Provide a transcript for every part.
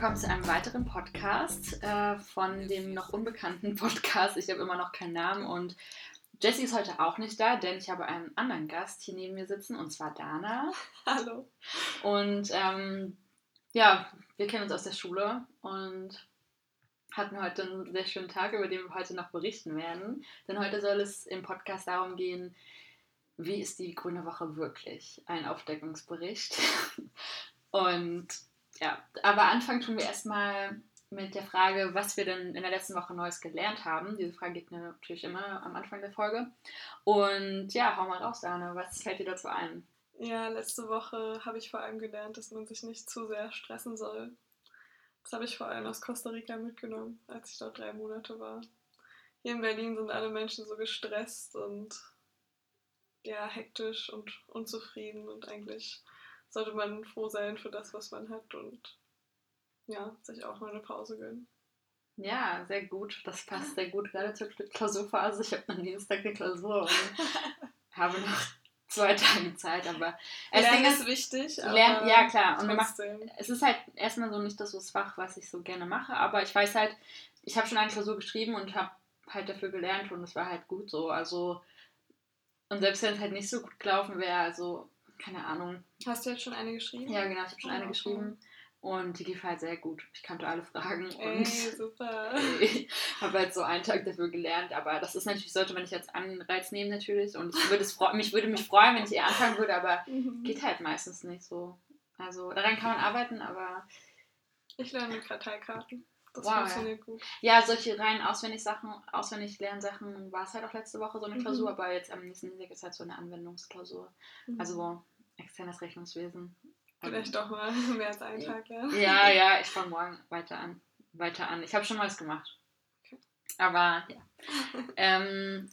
willkommen zu einem weiteren Podcast äh, von dem noch unbekannten Podcast. Ich habe immer noch keinen Namen und Jessie ist heute auch nicht da, denn ich habe einen anderen Gast hier neben mir sitzen und zwar Dana. Hallo. Und ähm, ja, wir kennen uns aus der Schule und hatten heute einen sehr schönen Tag, über den wir heute noch berichten werden. Denn heute soll es im Podcast darum gehen, wie ist die Grüne Woche wirklich? Ein Aufdeckungsbericht. Und ja, aber anfangen tun wir erstmal mit der Frage, was wir denn in der letzten Woche Neues gelernt haben. Diese Frage geht mir natürlich immer am Anfang der Folge. Und ja, hau mal raus, Dana. Was fällt dir dazu ein? Ja, letzte Woche habe ich vor allem gelernt, dass man sich nicht zu sehr stressen soll. Das habe ich vor allem aus Costa Rica mitgenommen, als ich dort drei Monate war. Hier in Berlin sind alle Menschen so gestresst und ja, hektisch und unzufrieden und eigentlich sollte man froh sein für das, was man hat und ja, sich auch mal eine Pause gönnen. Ja, sehr gut. Das passt sehr gut gerade zur Klausurphase. Ich habe am Dienstag eine Klausur und habe noch zwei Tage Zeit, aber es Lernen ist wichtig. Lernen, ja, klar. Und machen, es ist halt erstmal so nicht das, das Fach, was ich so gerne mache, aber ich weiß halt, ich habe schon eine Klausur geschrieben und habe halt dafür gelernt und es war halt gut so. Also, und selbst wenn es halt nicht so gut gelaufen wäre, also, keine Ahnung. Hast du jetzt schon eine geschrieben? Ja, genau, ich habe schon oh, eine geschrieben. Und die lief halt sehr gut. Ich kannte alle Fragen Ey, und super. habe halt so einen Tag dafür gelernt. Aber das ist natürlich, sollte man nicht als Anreiz nehmen natürlich. Und ich würde es mich würde mich freuen, wenn ich eher anfangen würde, aber mhm. geht halt meistens nicht so. Also daran kann man arbeiten, aber. Ich lerne mit Karteikarten. Das wow, funktioniert ja. gut. Ja, solche rein auswendig Sachen, auswendig Lernsachen war es halt auch letzte Woche so eine Klausur, mhm. aber jetzt am nächsten Dienstag ist halt so eine Anwendungsklausur. Mhm. Also externes Rechnungswesen. Vielleicht doch mal mehr als einen Tag, ja. Ja, ja, ich fange morgen weiter an. Weiter an. Ich habe schon was gemacht. Okay. Aber ja. ähm,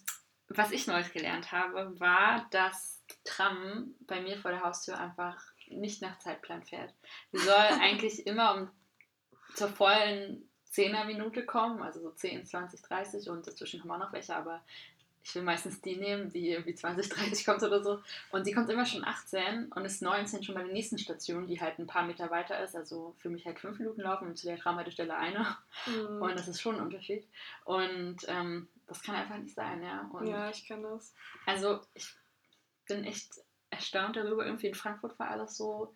was ich Neues gelernt habe, war, dass Tram bei mir vor der Haustür einfach nicht nach Zeitplan fährt. Sie soll eigentlich immer um zur vollen 10er Minute kommen, also so 10, 20, 30 und dazwischen haben wir noch welche, aber ich will meistens die nehmen, die irgendwie 20, 30 kommt oder so. Und sie kommt immer schon 18 und ist 19 schon bei der nächsten Station, die halt ein paar Meter weiter ist. Also für mich halt fünf Minuten laufen und zu der Tramhaltestelle eine. Mhm. Und das ist schon ein Unterschied. Und ähm, das kann einfach nicht sein, ja. Und ja, ich kenne das. Also ich bin echt erstaunt darüber. Irgendwie in Frankfurt war alles so.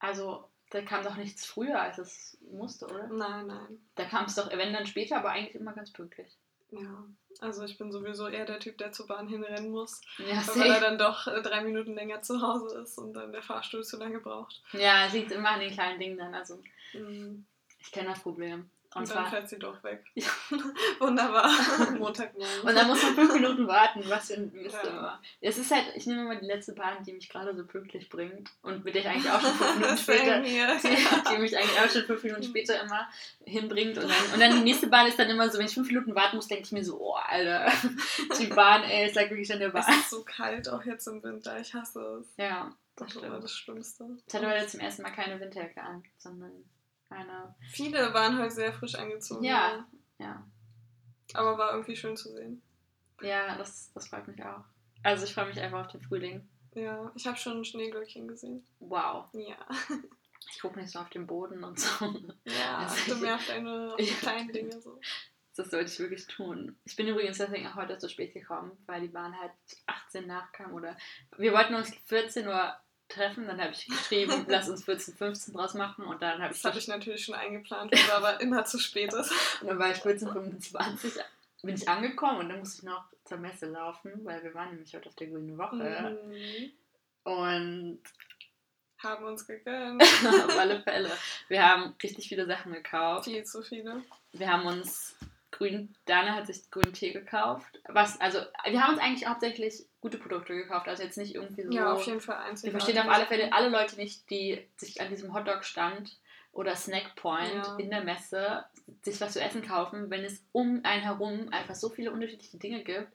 Also da kam doch nichts früher, als es musste, oder? Nein, nein. Da kam es doch, wenn dann später, aber eigentlich immer ganz pünktlich. Ja, also ich bin sowieso eher der Typ, der zur Bahn hinrennen muss. Ja, weil er dann doch äh, drei Minuten länger zu Hause ist und dann der Fahrstuhl zu lange braucht. Ja, es liegt immer an den kleinen Dingen dann. Also mhm. ich kenne das Problem. Und, und dann fährt sie doch weg. Ja. Wunderbar. Montagmorgen. Und dann muss man fünf Minuten warten, was für ein Mist ja. immer. Es ist halt, ich nehme immer die letzte Bahn, die mich gerade so pünktlich bringt und mit der ich eigentlich auch schon fünf Minuten später, die, die, mich eigentlich auch schon fünf Minuten später immer hinbringt. Und dann, und dann die nächste Bahn ist dann immer so, wenn ich fünf Minuten warten muss, denke ich mir so, oh, Alter, die Bahn, ey, ist like wirklich an der Bahn. Es ist so kalt auch jetzt im Winter, ich hasse es. Ja, das, das ist immer das Schlimmste. Ich hatte heute zum ersten Mal keine Winterjacke an, sondern eine. Viele waren heute sehr frisch angezogen. Ja, ja. Aber war irgendwie schön zu sehen. Ja, das, das freut mich auch. Also ich freue mich einfach auf den Frühling. Ja, ich habe schon Schneeglöckchen gesehen. Wow. Ja. Ich gucke nicht so auf den Boden und so. Ja, also auf deine auf die kleinen Dinge so. Das sollte ich wirklich tun. Ich bin übrigens deswegen auch heute zu spät gekommen, weil die Bahn halt 18 nachkam oder wir wollten uns 14 Uhr treffen. Dann habe ich geschrieben, lass uns 14, 15 draus machen. Und dann habe ich. Das habe ich natürlich schon eingeplant, was aber immer zu spät ist. Und dann war ich 14, 25, bin ich angekommen und dann musste ich noch zur Messe laufen, weil wir waren nämlich heute auf der Grünen Woche. Mhm. Und haben uns gegönnt. auf alle Fälle. Wir haben richtig viele Sachen gekauft. Viel zu viele. Wir haben uns grün, Dana hat sich grünen Tee gekauft. Was, also, wir haben uns eigentlich hauptsächlich gute Produkte gekauft, also jetzt nicht irgendwie so. Ja, auf jeden Fall einzeln. Wir verstehen auf alle Fälle alle Leute nicht, die sich an diesem Hotdog-Stand oder Snackpoint ja. in der Messe sich was zu essen kaufen, wenn es um einen herum einfach so viele unterschiedliche Dinge gibt.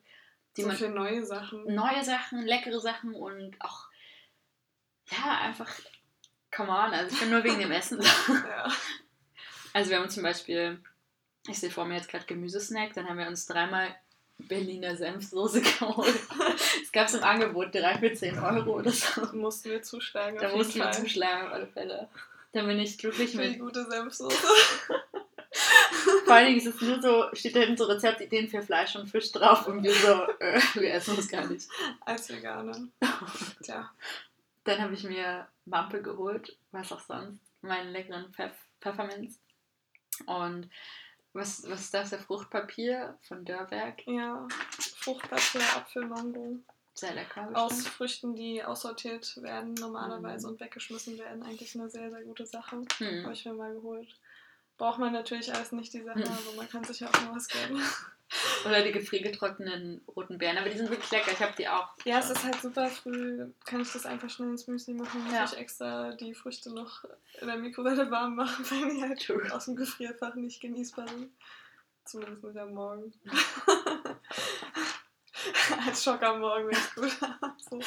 Die so man, viele neue Sachen. Neue Sachen, leckere Sachen und auch, ja, einfach, come on, also ich bin nur wegen dem Essen. ja. Also wir haben zum Beispiel ich sehe vor mir jetzt gerade Gemüsesnack, dann haben wir uns dreimal Berliner Senfsoße geholt. es gab es im Angebot, drei für 10 Euro oder so. Da mussten wir zuschlagen. Da mussten wir zuschlagen, auf alle Fälle. Dann bin ich glücklich mit. die gute Senfsoße. Vor allen Dingen ist es nur so, steht da hinten so Rezeptideen für Fleisch und Fisch drauf und wir so, äh, wir essen das gar nicht. Als Veganer. Tja. Dann habe ich mir Wampe geholt, was auch sonst, meinen leckeren Pfeff Pfefferminz. Und was, was ist das? Der Fruchtpapier von Dörrwerk. Ja. Fruchtpapier, Apfel, Mango. Sehr lecker. Aus. Früchten, die aussortiert werden normalerweise Mhm. und weggeschmissen werden. Eigentlich eine sehr, sehr gute Sache. Hm. Habe ich mir mal geholt. Braucht man natürlich alles nicht die Sachen, Hm. aber man kann sich ja auch mal was gönnen. Oder die gefriergetrockneten roten Beeren. Aber die sind wirklich lecker. Ich habe die auch. Ja, es ist halt super früh, kann ich das einfach schnell ins Müsli machen, muss Ja. ich extra die Früchte noch in der Mikrowelle warm machen, weil die halt True. aus dem Gefrierfach nicht genießbar sind. Zumindest nicht am Morgen. Als Schock am Morgen, wenn ich gut so.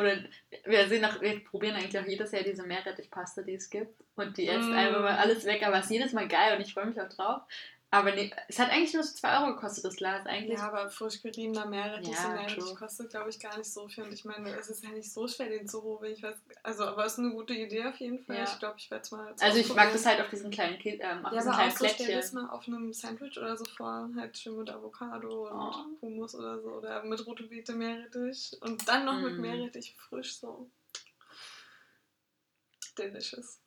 Oder wir, sehen auch, wir probieren eigentlich auch jedes Jahr diese Meerrettichpaste, die es gibt. Und die essen Mm. einfach mal alles weg. Aber es ist jedes Mal geil und ich freue mich auch drauf. Aber nee, es hat eigentlich nur so 2 Euro gekostet, das Glas. Eigentlich. Ja, aber frisch geriebener Meerrettich, Ja, Meerrettich kostet, glaube ich, gar nicht so viel. Und ich meine, es ist ja nicht so schwer, den zu holen. Ich weiß, also, aber es ist eine gute Idee auf jeden Fall. Ja. Ich glaube, ich werde es mal. also ich mag das halt auf diesen kleinen, Kä- ähm, auf Ja, diesen aber kleinen auch so stell das mal auf einem Sandwich oder so vor, halt schön mit Avocado und Oh. Hummus oder so oder mit rote Beete Meerrettich und dann noch mit Mm. Meerrettich frisch so. Delicious.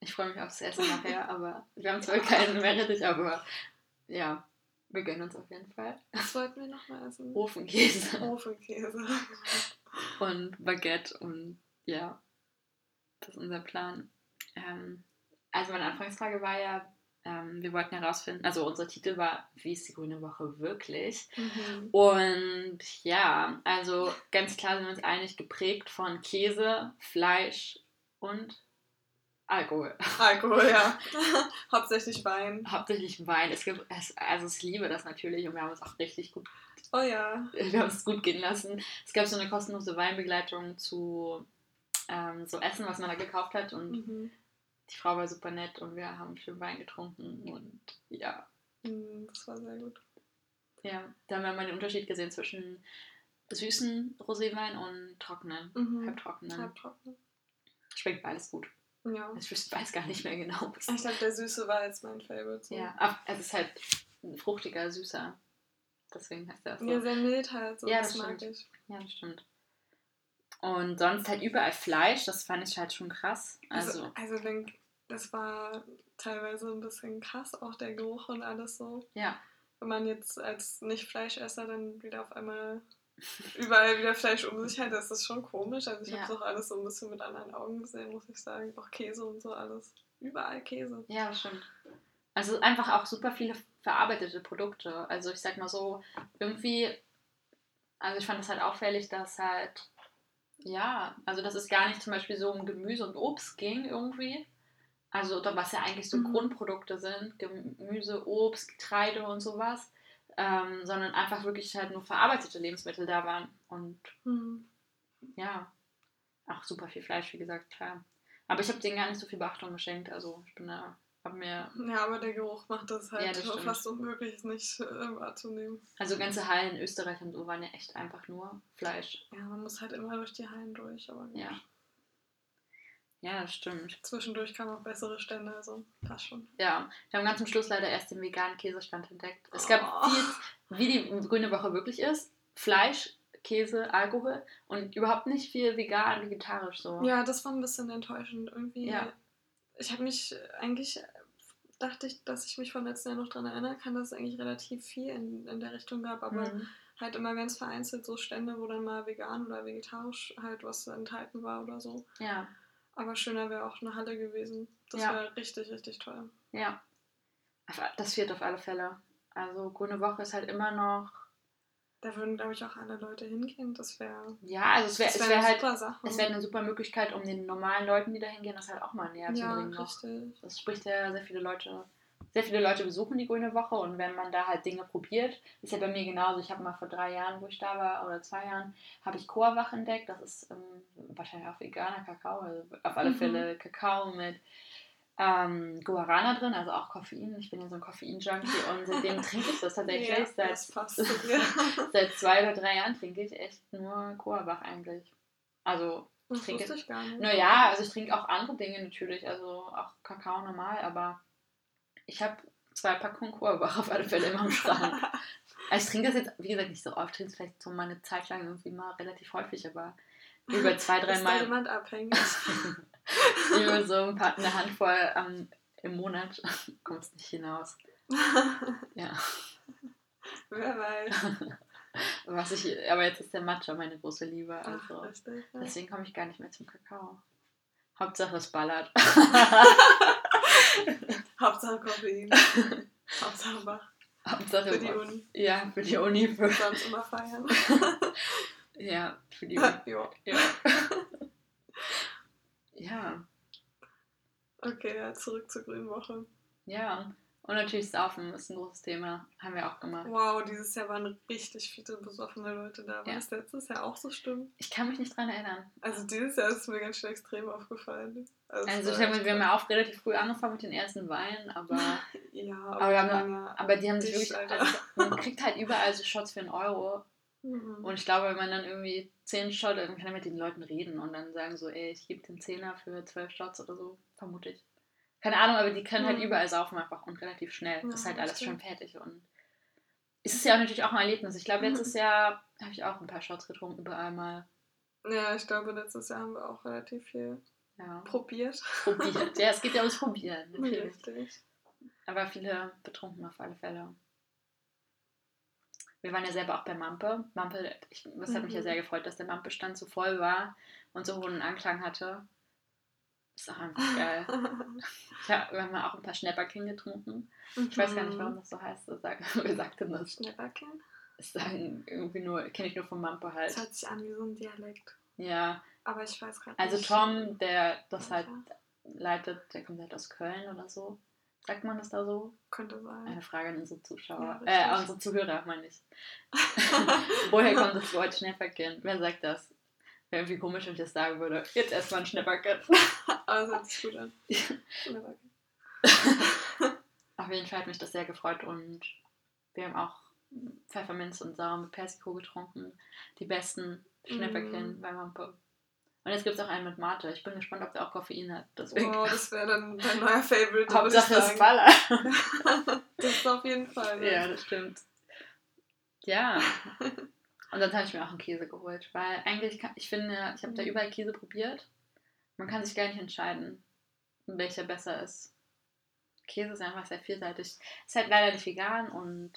Ich freue mich aufs Essen nachher, aber wir haben zwar keinen Meerrettich, aber ja, wir gönnen uns auf jeden Fall. Was wollten wir noch mal essen? Ofenkäse Ofenkäse. und Baguette und ja, das ist unser Plan. Ähm, also meine Anfangsfrage war ja, ähm, wir wollten herausfinden, also unser Titel war, wie ist die grüne Woche wirklich? Mhm. Und ja, also ganz klar sind wir uns einig geprägt von Käse, Fleisch und Alkohol. Alkohol, ja. Hauptsächlich Wein. Hauptsächlich Wein. Es gibt, es, also ich liebe das natürlich und wir haben uns auch richtig gut, Oh ja. wir haben es gut gehen lassen. Es gab so eine kostenlose Weinbegleitung zu ähm, so Essen, was man da gekauft hat und Mhm. die Frau war super nett und wir haben schön Wein getrunken und ja, Mhm, Das war sehr gut. ja, da haben wir mal den Unterschied gesehen zwischen süßen Roséwein und trockenen, Mhm. halbtrockenen. Halbtrocken. Schmeckt beides gut. Ja. Ich weiß gar nicht mehr genau. was- Ich glaube, der Süße war jetzt mein Favorite. So. Ja, ach, es ist halt ein fruchtiger, süßer. Deswegen heißt der auch so. Ja, sehr mild halt. So. Ja, das, das mag stimmt. ich. Ja, das stimmt. Und sonst halt überall Fleisch, das fand ich halt schon krass. Also, Also, also das war teilweise ein bisschen krass, auch der Geruch und alles so. ja. Wenn man jetzt als Nicht-Fleischesser dann wieder auf einmal überall wieder Fleisch um sich hat, das ist schon komisch. Also ich Ja. habe es auch alles so ein bisschen mit anderen Augen gesehen, muss ich sagen. Auch Käse und so alles. Überall Käse. Ja, das stimmt. Also einfach auch super viele verarbeitete Produkte. Also ich sag mal so, irgendwie, also ich fand das halt auffällig, dass halt, ja, also dass es gar nicht zum Beispiel so um Gemüse und Obst ging irgendwie. Also was ja eigentlich so Mhm. Grundprodukte sind, Gemüse, Obst, Getreide und sowas, ähm, sondern einfach wirklich halt nur verarbeitete Lebensmittel da waren. Und Hm. ja, auch super viel Fleisch, wie gesagt, klar. Aber ich habe denen gar nicht so viel Beachtung geschenkt. Also ich bin da, hab mir, Ja, aber der Geruch macht das halt Ja, das fast unmöglich, es nicht äh, wahrzunehmen. also ganze Hallen in Österreich und so waren ja echt einfach nur Fleisch. Ja, man muss halt immer durch die Hallen durch, aber gut. Ja. Ja, das stimmt. Zwischendurch kamen auch bessere Stände, also passt schon. Ja, wir haben ganz zum Schluss leider erst den veganen Käsestand entdeckt. Es gab Oh. viel, wie die grüne Woche wirklich ist, Fleisch, Käse, Alkohol und überhaupt nicht viel vegan, vegetarisch so. Ja, das war ein bisschen enttäuschend. Irgendwie, Ja. ich habe mich eigentlich, dachte ich, dass ich mich vom letzten Jahr noch daran erinnern kann, dass es eigentlich relativ viel in, in der Richtung gab, aber Mhm. halt immer ganz vereinzelt so Stände, wo dann mal vegan oder vegetarisch halt was enthalten war oder so. Ja, Aber schöner wäre auch eine Halle gewesen. Das Ja. wäre richtig, richtig toll. ja. Das wird auf alle Fälle. Also grüne Woche ist halt immer noch. Da würden, glaube ich, auch alle Leute hingehen. Das wäre Ja, also es wäre wär wär eine halt. super Sache. Es wäre eine super Möglichkeit, um den normalen Leuten, die da hingehen, das halt auch mal näher zu ja, bringen. Noch. richtig. Das spricht ja sehr viele Leute. Sehr viele Leute besuchen die Grüne Woche und wenn man da halt Dinge probiert, ist ja bei mir genauso. Ich habe mal vor drei Jahren, wo ich da war, oder zwei Jahren, habe ich Coawach entdeckt. Das ist ähm, wahrscheinlich auch veganer Kakao, also auf alle Mhm. Fälle Kakao mit ähm, Guarana drin, also auch Koffein. Ich bin ja so ein Koffein-Junkie und seitdem trinke ich das tatsächlich. Ja, seit, das passt seit zwei oder drei Jahren trinke ich echt nur Coawach eigentlich. Also Das Ich trinke- ich gar nicht. Naja, also ich trinke auch andere Dinge natürlich, also auch Kakao normal, aber ich habe zwei Packungen Coa-Wach auf alle Fälle immer im Schrank. Also ich trinke das jetzt, wie gesagt, nicht so oft, ich trinke es vielleicht so mal eine Zeit lang irgendwie mal relativ häufig, aber über zwei, drei Ist Mal, jemand abhängig? über so ein paar, eine Handvoll ähm, im Monat kommt es nicht hinaus. Ja, Wer weiß. was ich, aber jetzt ist der Matcha meine große Liebe, Ach, also. Ja. deswegen komme ich gar nicht mehr zum Kakao. Hauptsache es ballert. Hauptsache Koffein. Hauptsache wach. Hauptsache Für die Uni. Ja, für die Uni, für, Sonst immer feiern. ja, für die Uni. jo. Ja. ja, Okay, ja, zurück zur grünen Woche. ja. Und natürlich Saufen ist ein großes Thema. Haben wir auch gemacht. Wow, dieses Jahr waren richtig viele besoffene Leute da. War Ja. das letztes Jahr auch so stimmt? Ich kann mich nicht dran erinnern. Also dieses Jahr ist mir ganz schön extrem aufgefallen. Also es ich war hab, echt wir haben ja auch relativ früh angefangen mit den ersten Weinen, aber, Ja, Aber wir haben aber die haben sich wirklich. Also, man kriegt halt überall so Shots für einen Euro. Mhm. Und ich glaube, wenn man dann irgendwie 10 Shots, dann kann man mit den Leuten reden und dann sagen so, ey, ich gebe den Zehner für 12 Shots oder so, vermute ich. Keine Ahnung, aber die können halt Mhm. überall saufen einfach und relativ schnell. Ja, ist halt alles schon fertig und es ist ja auch natürlich auch ein Erlebnis. Ich glaube, Mhm. letztes Jahr habe ich auch ein paar Shots getrunken, überall mal. Ja, ich glaube, letztes Jahr haben wir auch relativ viel Ja, probiert. probiert. ja, es geht ja ums Probieren, natürlich. Richtig. Aber viele betrunken auf alle Fälle. Wir waren ja selber auch bei Mampe. Mampe, ich, das hat mich ja Mhm. sehr gefreut, dass der Mampe-Stand so voll war und so hohen Anklang hatte. Ist auch einfach geil. Ich hab, wir haben ja auch ein paar Schnäpperchen getrunken. Ich weiß gar nicht, warum das so heißt. Das sagt, wir sagten das. Schnäpperken? Das sagen irgendwie nur, kenne ich nur von Mampe halt. Das hört sich an wie so ein Dialekt. Ja, Aber ich weiß gerade also nicht. Tom, der das halt leitet, der kommt halt aus Köln oder so. Sagt man das da so? Könnte sein. Eine Frage an unsere Zuschauer, Ja, äh, an unsere Zuhörer, meine ich. Woher kommt das Wort Schnäpperchen? Wer sagt das? Wäre irgendwie komisch, wenn ich das sagen würde. Jetzt erstmal ein Schnäpperchen. Aber es hört sich gut an. Schnäpperken. Auf jeden Fall hat mich das sehr gefreut und wir haben auch Pfefferminz und Sauer mit Persiko getrunken. Die besten Schnäpperchen Mm. bei Mampe. Und jetzt gibt es auch einen mit Mate. Ich bin gespannt, ob der auch Koffein hat. Deswegen. Wow, das wäre dann dein neuer Favorite. Hauptsache es sagen. ballert. Das ist auf jeden Fall. ne? Ja, das stimmt. Ja. Und dann habe ich mir auch einen Käse geholt, weil eigentlich, kann, ich finde, ich habe da Mhm. überall Käse probiert. Man kann sich gar nicht entscheiden, welcher besser ist. Käse ist einfach sehr vielseitig. Ist halt leider nicht vegan und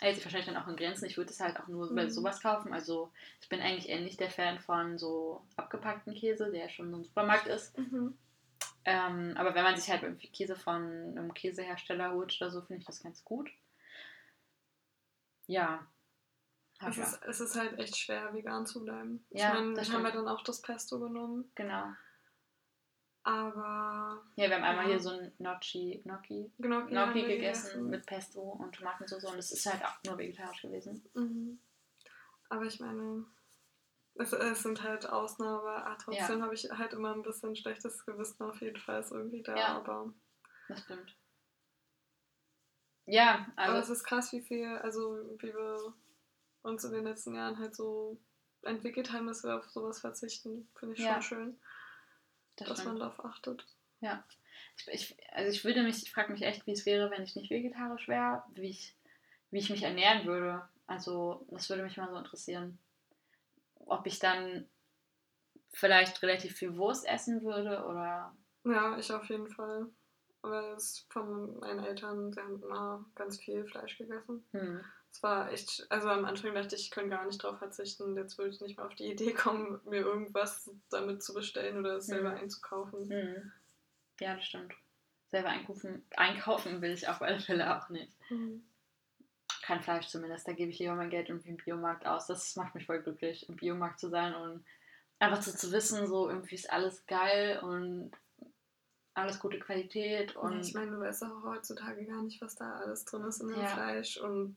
hält sich wahrscheinlich dann auch in Grenzen. Ich würde es halt auch nur bei Mhm. sowas kaufen. Also ich bin eigentlich eher nicht der Fan von so abgepackten Käse, der schon im Supermarkt ist. Mhm. Ähm, aber wenn man sich halt irgendwie Käse von einem Käsehersteller holt oder so, finde ich das ganz gut. Ja. Es ja. ist, es ist halt echt schwer, vegan zu bleiben. Ja, ich meine, das wir haben ja stimmt. dann auch das Pesto genommen. Genau. Aber Ja, wir haben einmal Ja. hier so ein Gnocchi, Gnocchi, haben Gnocchi wir gegessen mit Pesto und Tomatensauce und es ist halt auch nur vegetarisch gewesen. Mhm. Aber ich meine, es, es sind halt Ausnahmen, aber ah, trotzdem habe ich halt immer ein bisschen schlechtes Gewissen auf jeden Fall ist irgendwie da. Ja. Aber, Das stimmt. Ja, aber es also ist krass, wie viel, also wie wir uns in den letzten Jahren halt so entwickelt haben, dass wir auf sowas verzichten. Finde ich Ja. schon schön, das dass man stimmt. darauf achtet. Ich, ich, also ich würde mich, ich frage mich echt, wie es wäre, wenn ich nicht vegetarisch wäre, wie ich, wie ich mich ernähren würde. Also das würde mich mal so interessieren. Ob ich dann vielleicht relativ viel Wurst essen würde oder Ja, ich auf jeden Fall. Weil es von meinen Eltern, sie haben immer ganz viel Fleisch gegessen. hm, Es war echt, also am Anfang dachte ich, ich kann gar nicht drauf verzichten. Jetzt würde ich nicht mehr auf die Idee kommen, mir irgendwas damit zu bestellen oder es selber Mhm. einzukaufen. hm. Ja, das stimmt. Selber einkaufen, einkaufen will ich auf alle Fälle auch nicht. Mhm. Kein Fleisch zumindest. Da gebe ich lieber mein Geld irgendwie im Biomarkt aus. Das macht mich voll glücklich, im Biomarkt zu sein und einfach so zu wissen, so irgendwie ist alles geil und alles gute Qualität und ich meine, du weißt auch heutzutage gar nicht, was da alles drin ist in dem Ja. Fleisch und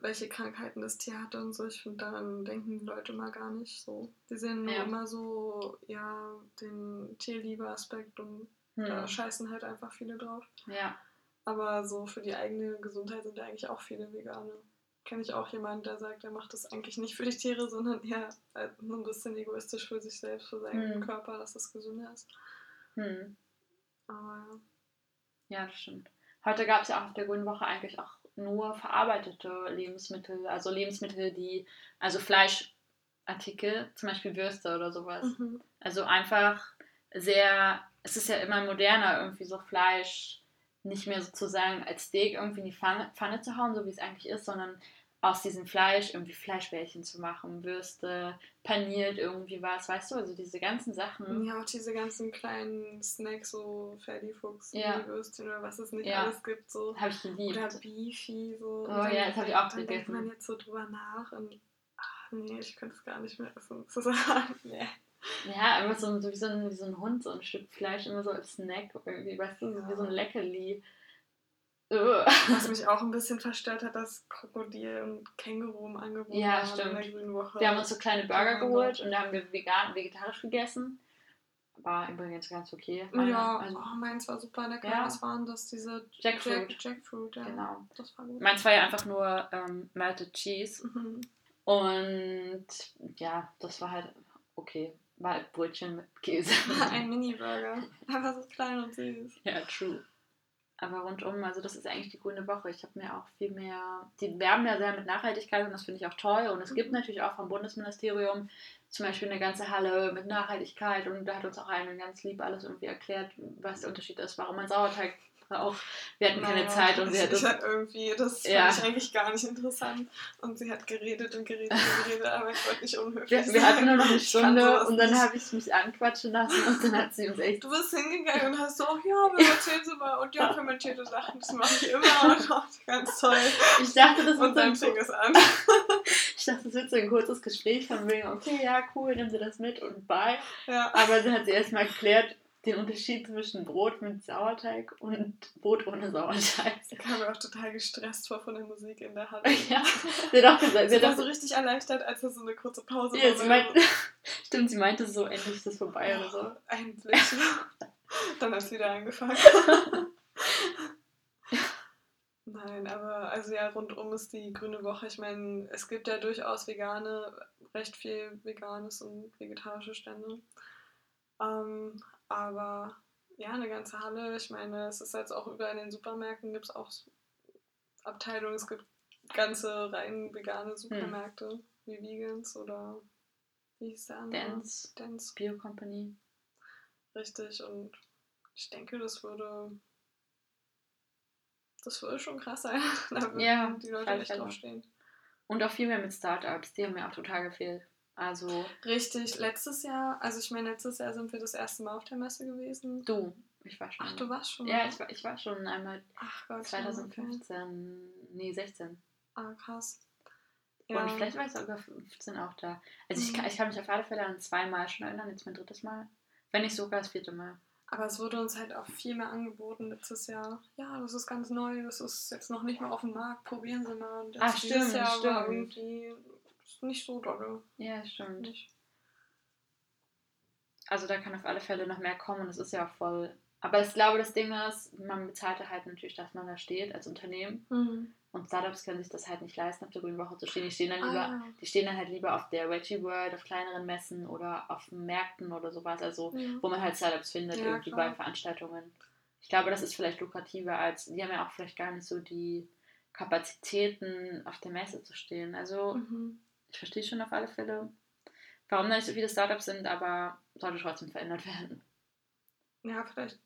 welche Krankheiten das Tier hatte und so. Ich finde, daran denken die Leute mal gar nicht so. Die sehen nur Ja. immer so, ja, den Tierliebe-Aspekt und hm, da scheißen halt einfach viele drauf. ja, Aber so für die eigene Gesundheit sind ja eigentlich auch viele Veganer. kenne ich auch jemanden, der sagt, er macht das eigentlich nicht für die Tiere, sondern eher äh, so ein bisschen egoistisch für sich selbst, für seinen Hm. Körper, dass das gesünder ist. Hm. Aber Ja, das stimmt. Heute gab es ja auch auf der Grünen Woche eigentlich auch nur verarbeitete Lebensmittel, also Lebensmittel, die, also Fleischartikel, zum Beispiel Würste oder sowas. Mhm. Also einfach sehr, es ist ja immer moderner, irgendwie so Fleisch nicht mehr sozusagen als Steak irgendwie in die Pfanne, Pfanne zu hauen, so wie es eigentlich ist, sondern aus diesem Fleisch irgendwie Fleischbällchen zu machen, Würste, paniert irgendwie was, weißt du, also diese ganzen Sachen. Ja, auch diese ganzen kleinen Snacks, so Ferdifuchs, Ja. Würstchen oder was es nicht Ja. alles gibt, so. Habe ich geliebt. Oder Beefy, so. Oh ja, das hab ich auch Dann denkt gegessen. man jetzt so drüber nach und, ach nee, ich könnte es gar nicht mehr essen. Das ist, nee. Ja, immer so, so, wie so ein, wie so ein Hund, so ein Stück Fleisch, immer so als Snack irgendwie, weißt du, so wie so ein Leckerli. Was mich auch ein bisschen verstört hat, dass Krokodil und Känguru im Angebot Ja, waren in stimmt. der Grünen Woche. Wir haben uns so kleine Burger mein geholt und da haben wir vegan, vegetarisch gegessen. War übrigens ganz okay. meine- Ja, also, oh, meins war super lecker. Ja. Was waren das? Diese Jackfruit. Jack, Jackfruit, ja. Genau. Das war gut. Meins war ja einfach nur ähm, Melted Cheese. Mhm. Und ja, das war halt okay. War halt Brötchen mit Käse. Ein Mini-Burger. Einfach so klein und süß. ja, true. Aber rundum, also das ist eigentlich die grüne Woche. Ich habe mir auch viel mehr, die werben ja sehr mit Nachhaltigkeit und das finde ich auch toll. Und es gibt natürlich auch vom Bundesministerium zum Beispiel eine ganze Halle mit Nachhaltigkeit und da hat uns auch einer ganz lieb alles irgendwie erklärt, was der Unterschied ist, warum man Sauerteig braucht. Wir hatten keine Naja, Zeit und ich, wir ich hatten. hat irgendwie, das Ja. fand ich eigentlich gar nicht interessant. Und sie hat geredet und geredet und geredet, aber ich wollte nicht unhöflich Wir, wir sein. hatten nur noch eine Ich Stunde und dann habe ich mich anquatschen lassen und dann hat sie uns echt. Du bist hingegangen und hast so, ja, aber erzählen Sie mal. Und ja, fermentierte Sachen, das mache ich immer. Und auch ganz toll. Ich dachte, das wird Und so ein, dann fing es an. ich dachte, das wird so ein kurzes Gespräch von wegen, okay, ja, cool, nimm sie das mit und bye. Ja. Aber sie hat sie erstmal erklärt, den Unterschied zwischen Brot mit Sauerteig und Brot ohne Sauerteig. Ich kam mir auch total gestresst vor von der Musik in der Halle. Ja, sie hat auch gesagt, sie Sie war so richtig erleichtert, als es so eine kurze Pause ja, sie meinte, stimmt, sie meinte so, endlich ist das vorbei oder so. Ein Blick. Dann hat es wieder angefangen. Nein, aber also ja, rundum ist die grüne Woche. Ich meine, es gibt ja durchaus vegane, recht viel veganes und vegetarische Stände. Ähm, aber ja, eine ganze Halle. Ich meine, es ist jetzt auch überall in den Supermärkten gibt es auch Abteilungen. Es gibt ganze rein vegane Supermärkte, wie Vegans oder wie hieß der andere? Dance, Dance. Bio Company. Richtig, und ich denke, das würde. Das würde schon krass sein. da würden Ja, die Leute echt draufstehen. Und auch viel mehr mit Startups, die haben mir auch total gefehlt. Also, Richtig, letztes Jahr, also ich meine, letztes Jahr sind wir das erste Mal auf der Messe gewesen. du, ich war schon. Ach, du warst schon. Ja, ich war, ich war schon einmal Ach Gott. ja, Okay. 2015, nee, 16. Ah, krass. Und vielleicht war ich sogar 15 auch da. Also ich, Mhm. kann, ich kann mich auf alle Fälle an zweimal schon erinnern, jetzt mein drittes Mal. Wenn nicht sogar das vierte Mal. Aber es wurde uns halt auch viel mehr angeboten letztes Jahr. Ja, das ist ganz neu, das ist jetzt noch nicht mal auf dem Markt, probieren Sie mal. Und jetzt Ach, stimmt, Jahr war stimmt. irgendwie nicht so dolle. Ja, stimmt. Nicht. Also da kann auf alle Fälle noch mehr kommen und es ist ja auch voll. Aber ich glaube, das Ding ist, man bezahlt halt natürlich, dass man da steht als Unternehmen. Mhm. Und Startups können sich das halt nicht leisten, auf der Grünen Woche zu stehen. Die stehen dann lieber, Ah, die stehen dann halt lieber auf der Veggie World, auf kleineren Messen oder auf Märkten oder sowas. Also ja. wo man halt Startups findet, Ja, irgendwie klar. bei Veranstaltungen. Ich glaube, das ist vielleicht lukrativer als, die haben ja auch vielleicht gar nicht so die Kapazitäten, auf der Messe zu stehen. Also Mhm. Ich verstehe schon auf alle Fälle, warum da nicht so viele Startups sind, aber sollte trotzdem verändert werden. Ja, vielleicht.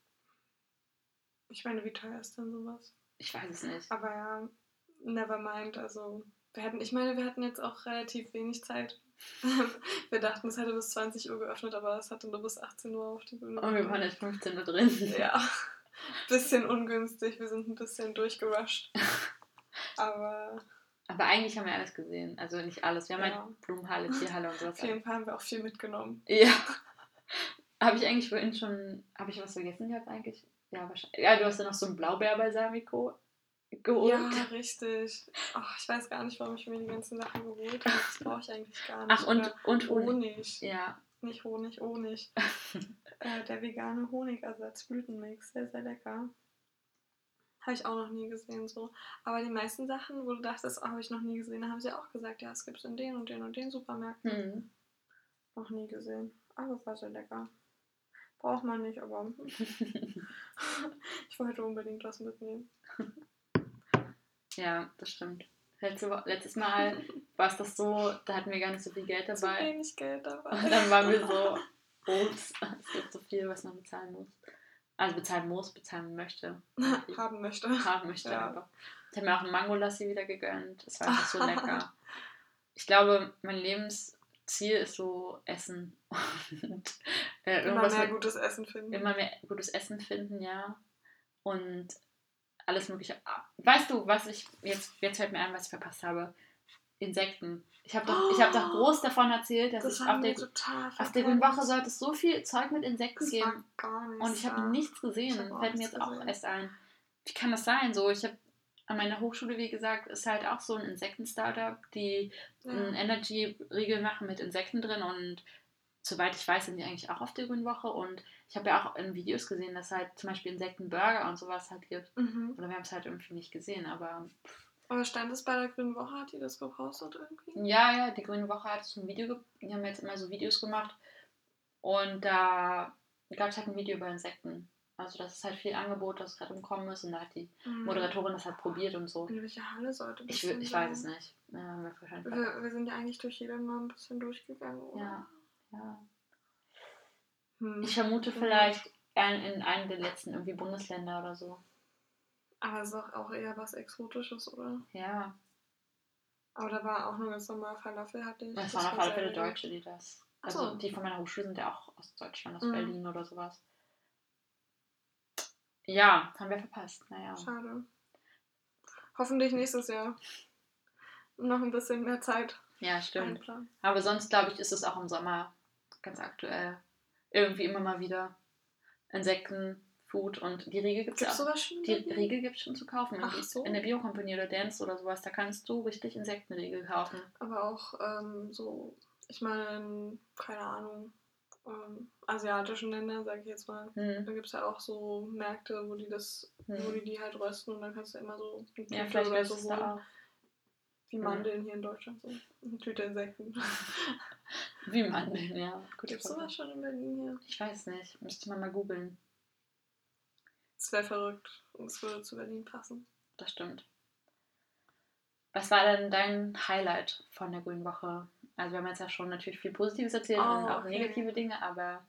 Ich meine, wie teuer ist denn sowas? Ich weiß es nicht. Aber ja, never mind. Also, wir hatten, ich meine, wir hatten jetzt auch relativ wenig Zeit. wir dachten, es hätte bis 20 Uhr geöffnet, aber es hatte nur bis 18 Uhr auf die Bühne. Und Oh, wir waren jetzt 15 Uhr drin. Ja, bisschen ungünstig. Wir sind ein bisschen durchgerusht. Aber Aber eigentlich haben wir alles gesehen. Also nicht alles. Wir haben Ja. halt Blumenhalle, Tierhalle und sowas. auf jeden Fall haben wir auch viel mitgenommen. Ja. Habe ich eigentlich vorhin schon. Habe ich was vergessen gehabt eigentlich? Ja, wahrscheinlich. Ja, du hast ja noch so einen Blaubeer-Balsamico geholt. Ja, richtig. Ach, ich weiß gar nicht, warum ich mir die ganzen Sachen geholt habe. Das brauche ich eigentlich gar nicht. Ach, und, Oder und Honig. Honig. Ja. Nicht Honig, Honig. äh, der vegane Honigersatz, Blütenmix, sehr, sehr lecker. Habe ich auch noch nie gesehen so. Aber die meisten Sachen, wo du dachtest, oh, habe ich noch nie gesehen, da haben sie auch gesagt, ja, es gibt es in den und den und den Supermärkten. Hm. Noch nie gesehen. Aber war sehr lecker. Braucht man nicht, aber ich wollte unbedingt was mitnehmen. Ja, das stimmt. Letztes Mal war es das so, da hatten wir gar nicht so viel Geld Zu dabei. wenig Geld dabei. Und dann waren wir so, ups, es gibt so viel, was man bezahlen muss. Also bezahlen muss, bezahlen möchte. haben möchte. Haben möchte, Ja. aber. Ich habe mir auch einen Mangolassi wieder gegönnt. Es war einfach so lecker. Ich glaube, mein Lebensziel ist so Essen. Und äh, Immer irgendwas mehr mit, gutes Essen finden. immer mehr gutes Essen finden, ja. Und alles mögliche. Weißt du, was ich jetzt, jetzt fällt mir ein, was ich verpasst habe? Insekten. Ich habe doch, ich hab doch groß davon erzählt, dass das ich auf der, total auf der. Grünen Woche sollte es so viel Zeug mit Insekten geben. Und ich habe nichts gesehen. Hab auch Fällt mir jetzt auch gesehen. erst ein. Wie kann das sein? So, ich habe an meiner Hochschule, wie gesagt, ist halt auch so ein Insekten-Startup, die einen Ja. Energy-Riegel machen mit Insekten drin und soweit ich weiß, sind die eigentlich auch auf der Grünen Woche und ich habe ja auch in Videos gesehen, dass halt zum Beispiel Insektenburger und sowas halt gibt. Mhm. Oder wir haben es halt irgendwie nicht gesehen, aber Aber stand es bei der Grünen Woche? Hat die das gepostet irgendwie? ja, ja, die Grüne Woche hat so ein Video, die haben jetzt immer so Videos gemacht und da gab es halt ein Video über Insekten. Also das ist halt viel Angebot, das gerade im Kommen ist und da hat die Mhm. Moderatorin das halt probiert und so. In welcher Halle sollte das Ich, ich weiß es nicht. Ja, wir Wir, wir sind ja eigentlich durch jeden mal ein bisschen durchgegangen, oder? Ja. ja. Hm. Ich vermute vielleicht ein- in einem der letzten irgendwie Bundesländer oder so. Aber es ist doch auch eher was Exotisches, oder? Ja, Aber da war auch nur ganz normal Falafel, hatte ich. das Das waren sehr gut. Deutsche, die das. Also so. die von meiner Hochschule sind ja auch aus Deutschland, aus Mhm. Berlin oder sowas. Ja, haben wir verpasst. Naja. Schade. Hoffentlich nächstes Jahr. Noch ein bisschen mehr Zeit Ja, stimmt. einplanen. Aber sonst glaube ich, ist es auch im Sommer ganz aktuell. Irgendwie immer mal wieder Insekten, Food und die Riegel gibt es ja auch. sowas schon? Die Riegel gibt es schon zu kaufen. Ach In- so. In der Biokompanie oder Dance oder sowas, da kannst du richtig Insektenriegel kaufen. Aber auch ähm, so, ich meine, in, keine Ahnung, ähm, asiatischen Ländern, sage ich jetzt mal. Hm. Da gibt es ja auch so Märkte, wo die das, wo Hm. die die halt rösten und dann kannst du immer so eine Ja, vielleicht oder so holen. auch. Wie Ja. Mandeln hier in Deutschland so. Eine Tüte Insekten. Wie Mandeln, ja. Gibt es sowas schon in Berlin hier? Ich weiß nicht. Müsste man mal googeln. Das wäre verrückt und es würde zu Berlin passen. Das stimmt. Was war denn dein Highlight von der Grünen Woche? Also wir haben jetzt ja schon natürlich viel Positives erzählt Oh, und auch okay. negative Dinge, aber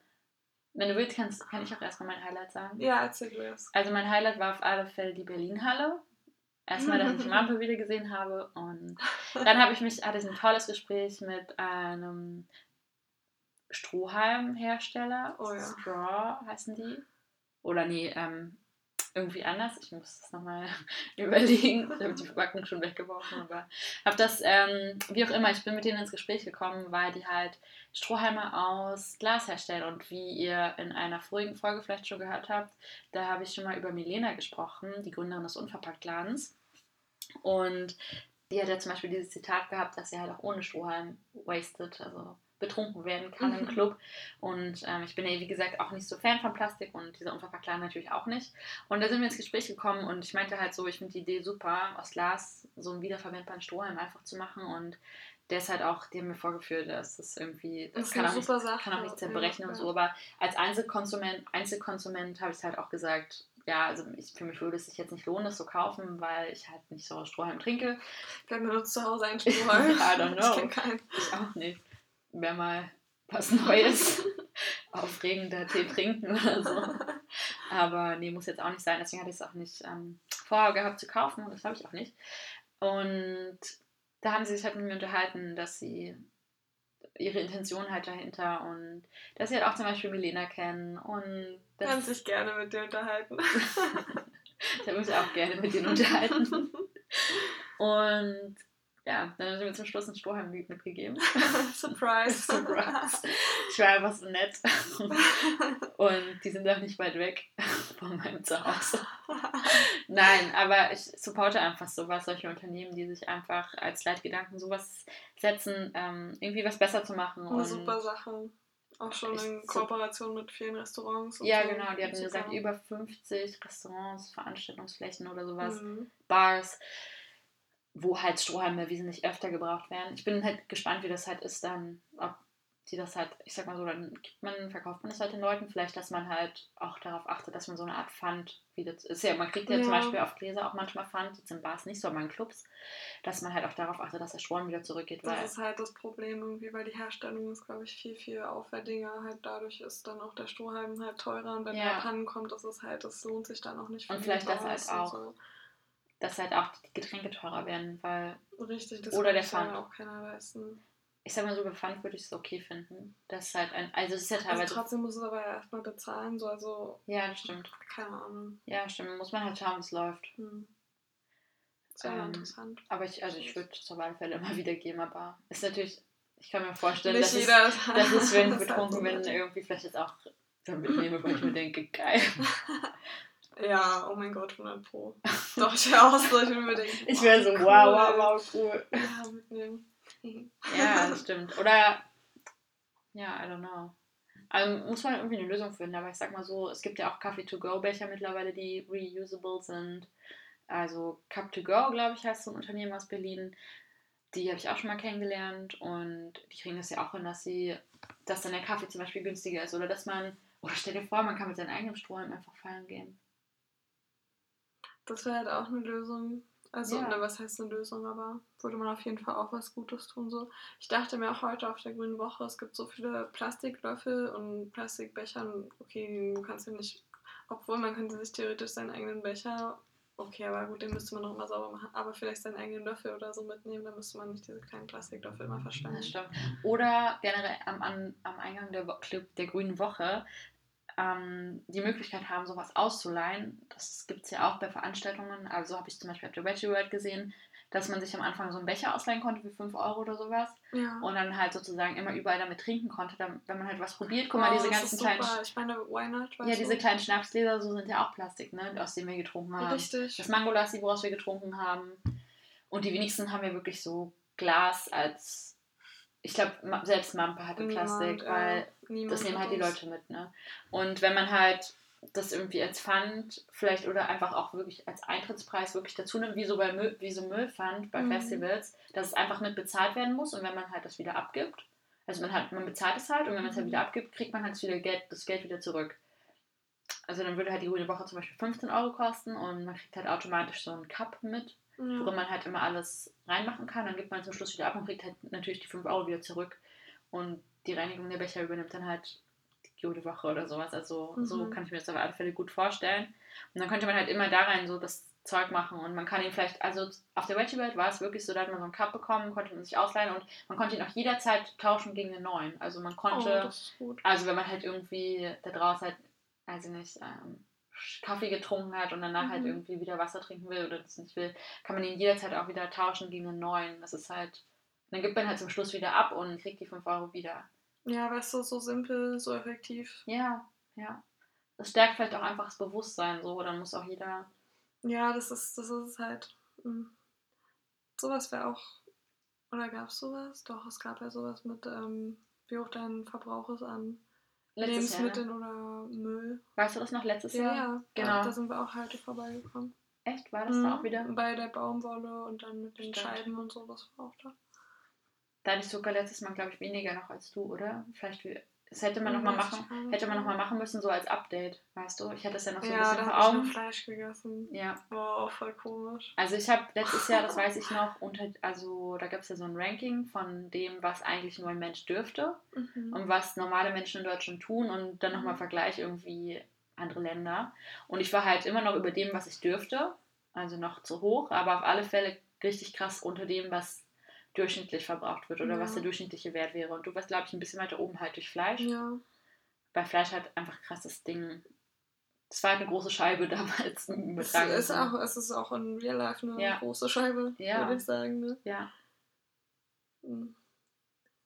wenn du willst, kannst, kann ich auch erstmal mein Highlight sagen. Ja, erzähl du erst. Also mein Highlight war auf alle Fälle die Berlin-Halle. Erstmal, dass ich die Mampe wieder gesehen habe und dann habe ich mich, hatte ich ein tolles Gespräch mit einem Strohhalmhersteller. Oh ja. Straw heißen die. Oder nee, ähm, irgendwie anders. Ich muss das nochmal überlegen. Ich habe die Verpackung schon weggeworfen, aber habe das, ähm, wie auch immer, ich bin mit denen ins Gespräch gekommen, weil die halt Strohhalme aus Glas herstellen. Und wie ihr in einer vorigen Folge vielleicht schon gehört habt, da habe ich schon mal über Milena gesprochen, die Gründerin des Unverpacktladens. Und die hat ja zum Beispiel dieses Zitat gehabt, dass sie halt auch ohne Strohhalm wasted, also betrunken werden kann im Mhm. Club. Und ähm, ich bin ja, wie gesagt, auch nicht so Fan von Plastik und dieser Unverpacktladen natürlich auch nicht. Und da sind wir ins Gespräch gekommen und ich meinte halt so, ich finde die Idee super, aus Glas so einen wiederverwendbaren Strohhalm einfach zu machen. Und der ist halt auch, die haben mir vorgeführt, dass das irgendwie, das, Das kann, auch nicht, Sache. kann auch nicht zerbrechen ja, und so. Aber als Einzelkonsument, Einzelkonsument habe ich halt auch gesagt, ja, also ich, für mich würde es sich jetzt nicht lohnen, das zu kaufen, weil ich halt nicht so Strohhalm trinke. Wer benutzt zu Hause einen Strohhalm? I don't know. Ich. Ich auch nicht. Wäre mal was Neues. Aufregender Tee trinken oder so. Aber nee, muss jetzt auch nicht sein. Deswegen hatte ich es auch nicht ähm, vorher gehabt zu kaufen und das habe ich auch nicht. Und da haben sie sich halt mit mir unterhalten, dass sie ihre Intention halt dahinter und dass sie halt auch zum Beispiel Milena kennen und Kann dass sich gerne mit dir unterhalten. ich habe mich auch gerne mit denen unterhalten. Und ja, dann hat er mir zum Schluss einen Strohhalm mitgegeben. Surprise. Surprise. Ich war einfach so nett. Und die sind auch nicht weit weg von meinem Zuhause. Nein, aber ich supporte einfach sowas, solche Unternehmen, die sich einfach als Leitgedanken sowas setzen, ähm, irgendwie was besser zu machen. Eine super Sache. Auch schon Ich- in Kooperation mit vielen Restaurants. und Ja, so. genau, die hatten gesagt, über 50 Restaurants, Veranstaltungsflächen oder sowas, Mhm. Bars, wo halt Strohhalme wesentlich öfter gebraucht werden. Ich bin halt gespannt, wie das halt ist dann, ob die das halt, ich sag mal so, dann gibt man, verkauft man das halt den Leuten, vielleicht, dass man halt auch darauf achtet, dass man so eine Art Pfand wieder, ist ja, man kriegt ja, zum Ja. Beispiel auf Gläser auch manchmal Pfand, jetzt in Bars nicht so, aber in Clubs, dass man halt auch darauf achtet, dass der Strohhalm wieder zurückgeht, Das ist halt das Problem irgendwie, weil die Herstellung ist, glaube ich, viel, viel aufwendiger. Halt dadurch ist dann auch der Strohhalm halt teurer und wenn Ja. der Pannen kommt, ist es halt, das lohnt sich dann auch nicht. Und vielleicht das halt auch. Dass halt auch die Getränke teurer werden, weil. Richtig, das Oder der Pfand. auch keiner leisten. ich sag mal so, bei Pfand würde ich es okay finden. Das ist halt ein, also es ist ja Also teilweise, trotzdem muss es aber ja erstmal bezahlen, so also, ja, das stimmt. keine Ahnung. Ja, stimmt. Muss man halt schauen, wie es läuft. Hm. Sehr Ähm, interessant. Aber ich, also ich würde es auf alle Fälle immer wieder geben, aber ist natürlich, ich kann mir vorstellen, Nicht dass es, jeder dass es, wenn ich das betrunken bin, irgendwie vielleicht jetzt auch dann mitnehme, weil ich mir denke, geil. Ja, oh mein Gott, 100 Pro. Doch, ich wäre auch so, ich würde mir denken, Ich wäre so, cool. wow, wow, wow, cool. Ja, mitnehmen. Ja, das stimmt. Oder, ja, I don't know. Also muss man irgendwie eine Lösung finden, aber ich sag mal so, es gibt ja auch Coffee-to-go-Becher mittlerweile, die reusable sind. Also Cup-to-go, glaube ich, heißt so ein Unternehmen aus Berlin. Die habe ich auch schon mal kennengelernt und die kriegen das ja auch hin, dass sie, dass dann der Kaffee zum Beispiel günstiger ist oder dass man, oder stell dir vor, man kann mit seinem eigenen Strohhalm einfach feiern gehen. Das wäre halt auch eine Lösung. Also, Ja. ne, was heißt eine Lösung, aber würde man auf jeden Fall auch was Gutes tun. So. Ich dachte mir auch heute auf der Grünen Woche, es gibt so viele Plastiklöffel und Plastikbecher. Okay, du kannst ja nicht, obwohl man könnte sich theoretisch seinen eigenen Becher, okay, aber gut, den müsste man noch immer sauber machen, aber vielleicht seinen eigenen Löffel oder so mitnehmen, dann müsste man nicht diese kleinen Plastiklöffel immer verschwenden. Das stimmt. Oder generell am, am, am Eingang der, Wo- Club der Grünen Woche ähm, die Möglichkeit haben, sowas auszuleihen. Das gibt es ja auch bei Veranstaltungen. Also habe ich zum Beispiel auf der Veggie World gesehen, dass man sich am Anfang so einen Becher ausleihen konnte für 5 Euro oder sowas. Ja. Und dann halt sozusagen immer überall damit trinken konnte, dann, wenn man halt was probiert. Guck mal, Wow, diese das ganzen kleinen. Ich meine, why not? Ja, diese kleinen Schnapsgläser, so sind ja auch Plastik, ne? Aus denen wir getrunken haben. Richtig. Das Mangolassi, woraus wir getrunken haben. Und die wenigsten haben ja wirklich so Glas als. Ich glaube, selbst Mampe hatte Plastik, Niemand, äh, weil niemand das nehmen halt die. Leute mit, ne? Und wenn man halt das irgendwie als Pfand vielleicht oder einfach auch wirklich als Eintrittspreis wirklich dazu nimmt, wie so bei Müll, wie so Müllpfand bei Mhm. Festivals, dass es einfach mit bezahlt werden muss und wenn man halt das wieder abgibt, also man hat, man bezahlt es halt und wenn man es halt Mhm. wieder abgibt, kriegt man halt das, wieder Geld, das Geld wieder zurück. Also dann würde halt die grüne Woche zum Beispiel 15 Euro kosten und man kriegt halt automatisch so einen Cup mit, Ja. worin man halt immer alles reinmachen kann. Dann gibt man zum Schluss wieder ab und kriegt halt natürlich die 5 Euro wieder zurück. Und die Reinigung der Becher übernimmt dann halt die grüne Woche oder sowas. Also so Mhm. kann ich mir das auf alle Fälle gut vorstellen. Und dann könnte man halt immer da rein so das Zeug machen und man kann ihn vielleicht, also auf der Veggie World war es wirklich so, da hat man so einen Cup bekommen, konnte man sich ausleihen und man konnte ihn auch jederzeit tauschen gegen einen neuen. Also man Oh, konnte, gut. also wenn man halt irgendwie da draußen halt, weiß ich nicht, ähm, Kaffee getrunken hat und danach halt Mhm. irgendwie wieder Wasser trinken will oder das nicht will, kann man ihn jederzeit auch wieder tauschen gegen einen neuen. Das ist halt, dann gibt man halt zum Schluss wieder ab und kriegt die 5 Euro wieder. Ja, weißt du, so simpel, so effektiv. Ja, ja. Das stärkt vielleicht auch einfach das Bewusstsein so, dann muss auch jeder. Ja, das ist, das ist halt. Mh. Sowas wäre auch. Oder gab es sowas? Doch, es gab ja sowas mit, ähm, wie hoch dein Verbrauch ist an Letztes Jahr. Lebensmitteln Ne? oder Müll. Weißt du das noch letztes Ja, Jahr? ja, Genau. Da, da sind wir auch heute vorbeigekommen. Echt? War das Mhm, da auch wieder? Bei der Baumwolle und dann mit den Stimmt. Scheiben und so, das war auch da. Da hatte ich sogar letztes Mal, glaube ich, weniger noch als du, oder? Vielleicht, wie- das hätte man noch mal Weiß ich machen, hätte man noch mal machen müssen, so als Update, weißt du? Ich hatte das ja noch so ein Ja, bisschen vor ich Augen. noch Fleisch gegessen. Ja, Boah, voll komisch. also ich habe letztes Jahr, das weiß ich noch, unter, also da gab es ja so ein Ranking von dem, was eigentlich nur ein Mensch dürfte Mhm. und was normale Menschen in Deutschland tun und dann nochmal Mhm. Vergleich irgendwie andere Länder. Und ich war halt immer noch über dem, was ich dürfte, also noch zu hoch, aber auf alle Fälle richtig krass unter dem, was durchschnittlich verbraucht wird oder Ja. was der durchschnittliche Wert wäre. Und du warst, glaube ich, ein bisschen weiter oben halt durch Fleisch. Ja. Bei Fleisch halt einfach krasses Ding. Das war halt eine große Scheibe damals. mit Es ist, auch, es ist auch in Real Life eine Ja. große Scheibe, Ja. würde ich sagen. Ne? Ja, Mhm.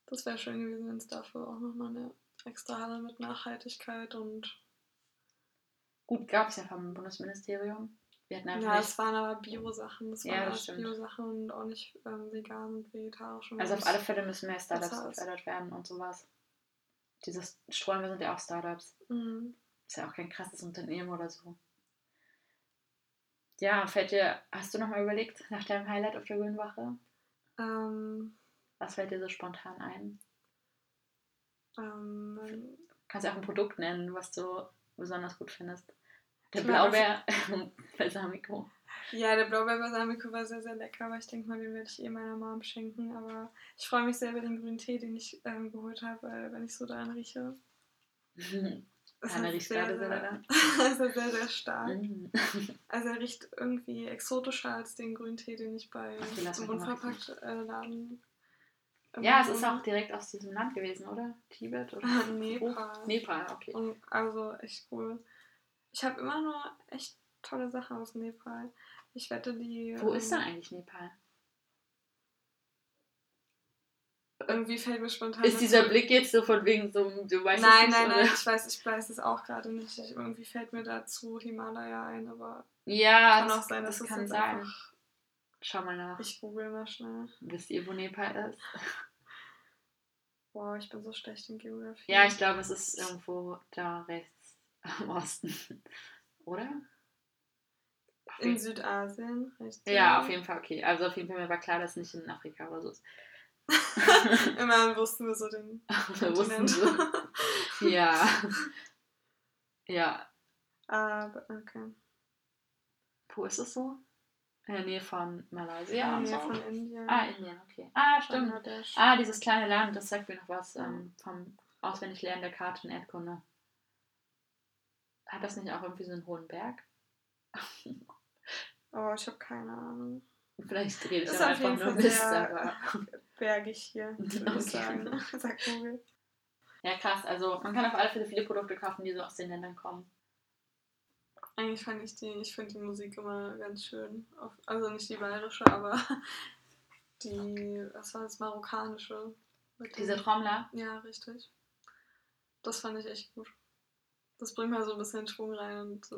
Das wäre schön gewesen, wenn es dafür auch nochmal eine extra Halle mit Nachhaltigkeit und. gut, gab es ja vom Bundesministerium. Wir hatten einfach Ja, nicht. es waren aber Bio-Sachen. Das Ja, waren das alles. Bio-Sachen und auch nicht ähm, vegan und vegetarisch. Und Also auf alle Fälle müssen mehr Startups gefördert werden und sowas. Diese Sträume sind ja auch Startups. Mhm. Ist ja auch kein krasses Unternehmen oder so. Ja, fällt dir, hast du nochmal überlegt nach deinem Highlight auf der Grünen Woche? Ähm, Was fällt dir so spontan ein? ähm, Kannst du auch ein Produkt nennen, was du besonders gut findest? Der Ich mag Blaubeer Balsamico. ja, der Blaubeer-Balsamico war sehr, sehr lecker, aber ich denke mal, den werde ich eh meiner Mom schenken. Aber ich freue mich sehr über den grünen Tee, den ich ähm, geholt habe, weil wenn ich so daran rieche. er riecht sehr, gerade sehr sehr, sehr, sehr stark. Mhm. Also er riecht irgendwie exotischer als den grünen Tee, den ich bei Okay, lass im mich mal unverpackt äh, Laden. Ja, es ist auch direkt aus diesem Land gewesen, oder? Tibet oder Nepal. Nepal, okay. Und also echt cool. Ich habe immer nur echt tolle Sachen aus Nepal. Ich wette, die. Wo ähm, ist denn eigentlich Nepal? Irgendwie fällt mir spontan. Ist das dieser Blick jetzt so von wegen so, du weißt Nein, es nicht, nein, nein, oder? ich weiß, ich weiß es auch gerade nicht. Ich, irgendwie fällt mir dazu Himalaya ein, aber Ja, kann das, auch sein, dass das es kann sein. Schau mal nach. Ich google mal schnell. Wisst ihr, wo Nepal ist? Wow, ich bin so schlecht in Geografie. Ja, ich glaube, es ist irgendwo da rechts am Osten. Oder? In Südasien, richtig? ja, auf jeden Fall, okay. Also auf jeden Fall mir war klar, dass es nicht in Afrika oder so ist. Immerhin wussten wir so den wussten so. Ja. Ja. Aber, okay. Wo ist es so? In der Nähe von Malaysia In und der so? Nähe von Indien. Ah, Indien, okay. Ah, stimmt. Ah, dieses kleine Land, das sagt mir noch was Ja. ähm, vom Auswendiglernen der Karte in Erdkunde. Hat das nicht auch irgendwie so einen hohen Berg? Oh, ich habe keine Ahnung. Vielleicht rede ich auf einfach nur Mist, aber. bergig hier, würde ich sagen. Sagt Google. Ja, krass. Also man kann auf alle Fälle viele Produkte kaufen, die so aus den Ländern kommen. Eigentlich fand ich die, ich finde die Musik immer ganz schön. Also nicht die bayerische, aber die, was war das, marokkanische. Diese Trommler. Ja, richtig. Das fand ich echt gut. Das bringt mal so ein bisschen Schwung rein und so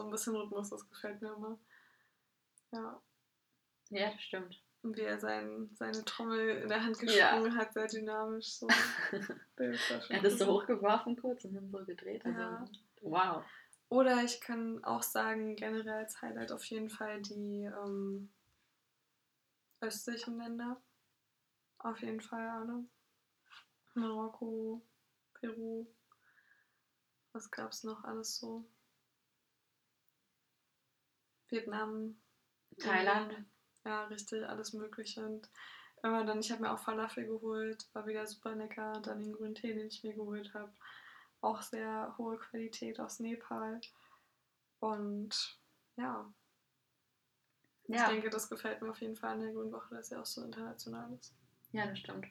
ein bisschen Rhythmus, das gefällt mir immer. Ja. Ja, das stimmt. Und wie er sein, seine Trommel in der Hand Ja. geschwungen hat, sehr dynamisch. So. Er hat es so hochgeworfen kurz und dann so gedreht. Also, Ja. Wow. Oder ich kann auch sagen, generell als Highlight auf jeden Fall die ähm, östlichen Länder. Auf jeden Fall alle. Marokko, Peru. Was gab es noch alles so? Vietnam. Thailand. Ja, richtig, alles Mögliche. Und immer dann, ich habe mir auch Falafel geholt, war wieder super lecker. Dann den grünen Tee, den ich mir geholt habe. Auch sehr hohe Qualität aus Nepal. Und ja, ich Ja. denke, das gefällt mir auf jeden Fall an der Grünen Woche, dass er auch so international ist. ja, das stimmt.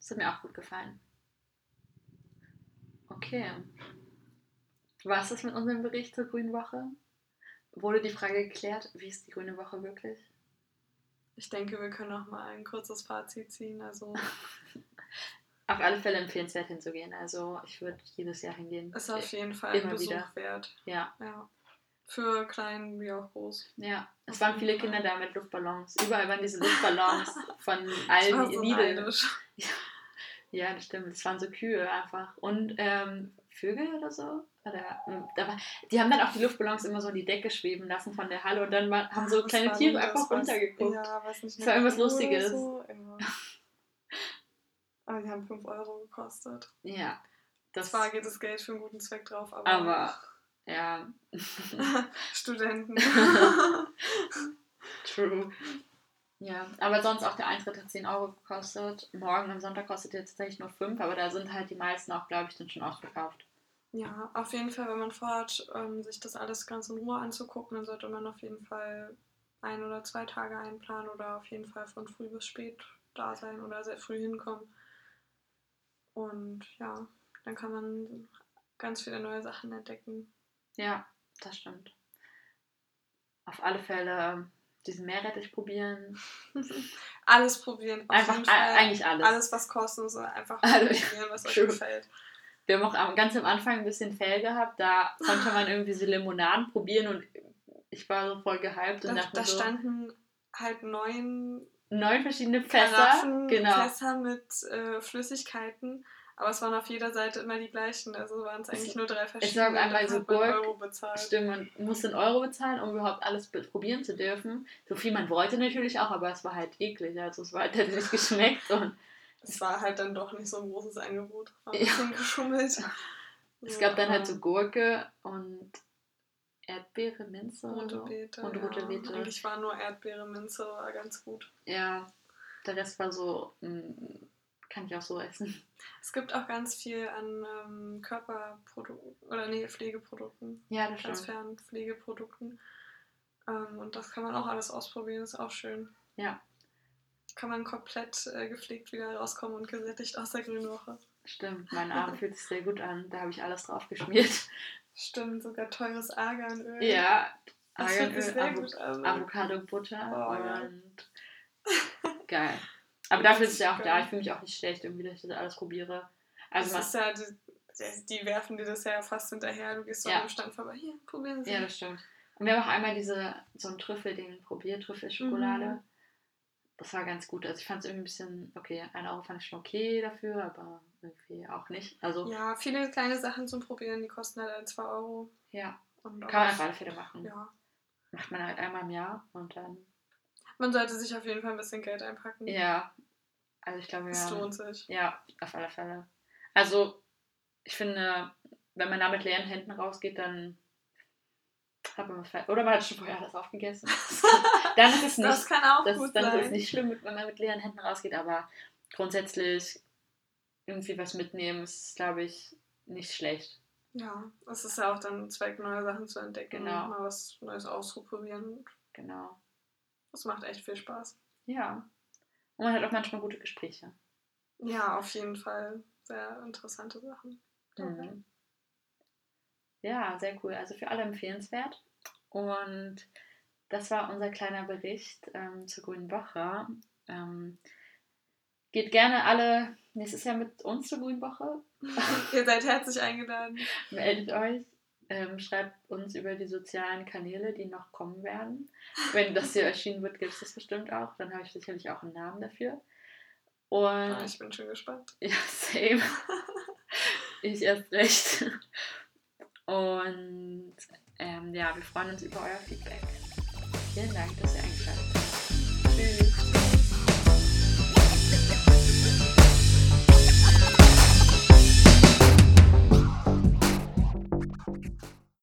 Das hat mir auch gut gefallen. Okay. Was ist mit unserem Bericht zur Grünen Woche? Wurde die Frage geklärt, wie ist die Grüne Woche wirklich? Ich denke, wir können noch mal ein kurzes Fazit ziehen. Also Auf alle Fälle empfehlenswert hinzugehen. Also ich würde jedes Jahr hingehen. ist auf jeden Fall ein Immer Besuch wieder. wert. Ja, Ja. Für klein wie auch groß. ja. Es Auf waren viele Fall. Kinder da mit Luftballons. Überall waren diese Luftballons von allen so Lidl. neidisch. Ja, das stimmt. Es waren so Kühe einfach. Und ähm, Vögel oder so. Oder, ähm, da war, die haben dann auch die Luftballons immer so in die Decke schweben lassen von der Halle und dann war, haben so Was kleine Tiere einfach das? Was- runtergeguckt. Ja, was nicht Das war irgendwas Kuh Lustiges. So. Aber die haben 5 Euro gekostet. Ja. Das Zwar geht das Geld für einen guten Zweck drauf, aber, Aber, ja. Studenten. True. Ja, aber sonst auch der Eintritt hat 10 Euro gekostet. Morgen am Sonntag kostet jetzt tatsächlich nur 5, aber da sind halt die meisten auch, glaube ich, dann schon ausverkauft. ja, auf jeden Fall, wenn man vorhat, ähm, sich das alles ganz in Ruhe anzugucken, dann sollte man auf jeden Fall ein oder zwei Tage einplanen oder auf jeden Fall von früh bis spät da sein oder sehr früh hinkommen. Und ja, dann kann man ganz viele neue Sachen entdecken. Ja, das stimmt. Auf alle Fälle ähm, diesen Meerrettich probieren. Alles probieren. Einfach eigentlich alles. Alles, was kostenlos ist, einfach Alles. probieren, was euch gefällt. Wir haben auch ganz am Anfang ein bisschen Fail gehabt. Da konnte man irgendwie so Limonaden probieren und ich war so voll gehypt und Da, da so, standen halt neun neun verschiedene Fässer. Karaffen, genau. Fässer mit äh, Flüssigkeiten. Aber es waren auf jeder Seite immer die gleichen. Also waren es eigentlich nur drei Ich verschiedene. sag einmal und so Gurk. Stimmt, man musste einen Euro bezahlen, um überhaupt alles probieren zu dürfen. So viel man wollte natürlich auch, aber es war halt eklig. Also es war halt nicht geschmeckt und Es war halt dann doch nicht so ein großes Angebot. War ein Ja. bisschen geschummelt. es gab dann halt so Gurke und Erdbeere, Minze Rote. Beete. Und rote ja. Beete. Eigentlich war nur Erdbeere, Minze, war ganz gut. Ja, der Rest war so, mh, kann ich auch so essen. Es gibt auch ganz viel an ähm, Körperprodukten oder nee, Pflegeprodukten. Ja, das transferen Pflegeprodukten. Ähm, und das kann man auch alles ausprobieren, ist auch schön. Ja. Kann man komplett äh, gepflegt wieder rauskommen und gesättigt aus der grünen Woche. Stimmt, mein Arm fühlt sich sehr gut an. Da habe ich alles drauf geschmiert. Stimmt, sogar teures Arganöl. Ja, an. Avocado-Butter Oh, und geil. Aber dafür ist es ja auch da. Ich fühle mich auch nicht schlecht, irgendwie, dass ich das alles probiere. Also das ist ja, die, die werfen dir das ja fast hinterher. Du gehst so Ja. dem Stand vorbei. Hier, probieren Sie. ja, das stimmt. Und wir haben auch einmal diese, so einen Trüffel-Ding probiert, Trüffelschokolade. Mhm. Das war ganz gut. Also ich fand es irgendwie ein bisschen, okay, ein Euro fand ich schon okay dafür, aber irgendwie auch nicht. Also, ja, ja, viele kleine Sachen zum Probieren, die kosten halt ein, zwei Euro. Und kann man auf alle Fälle machen. ja. Macht man halt einmal im Jahr und dann, Man sollte sich auf jeden Fall ein bisschen Geld einpacken. ja. Also ich glaube, wir Es lohnt sich. Ja, auf alle Fälle. Also, ich finde, wenn man da mit leeren Händen rausgeht, dann hat man falsch. Oder man hat schon vorher alles aufgegessen. dann ist es nicht. Das kann auch das, gut dann sein. ist es nicht schlimm, wenn man mit leeren Händen rausgeht, aber grundsätzlich irgendwie was mitnehmen ist, glaube ich, nicht schlecht. Ja, es ist ja auch dann Zweck, neue Sachen zu entdecken Genau. und mal was Neues auszuprobieren. Genau. Das macht echt viel Spaß. Ja. Und man hat auch manchmal gute Gespräche. Ja, auf jeden Fall. Sehr interessante Sachen. Mhm. Ja, sehr cool. Also für alle empfehlenswert. Und das war unser kleiner Bericht ähm, zur Grünen Woche. Ähm, geht gerne alle nächstes Jahr mit uns zur Grünen Woche. Ihr seid herzlich eingeladen. Meldet euch. Ähm, schreibt uns über die sozialen Kanäle, die noch kommen werden. Wenn das hier erschienen wird, gibt es das bestimmt auch. Dann habe ich sicherlich auch einen Namen dafür. Und Ah, ich bin schon gespannt. ja, same. ich erst recht. Und ähm, ja, wir freuen uns über euer Feedback. Vielen Dank, dass ihr eingeschaltet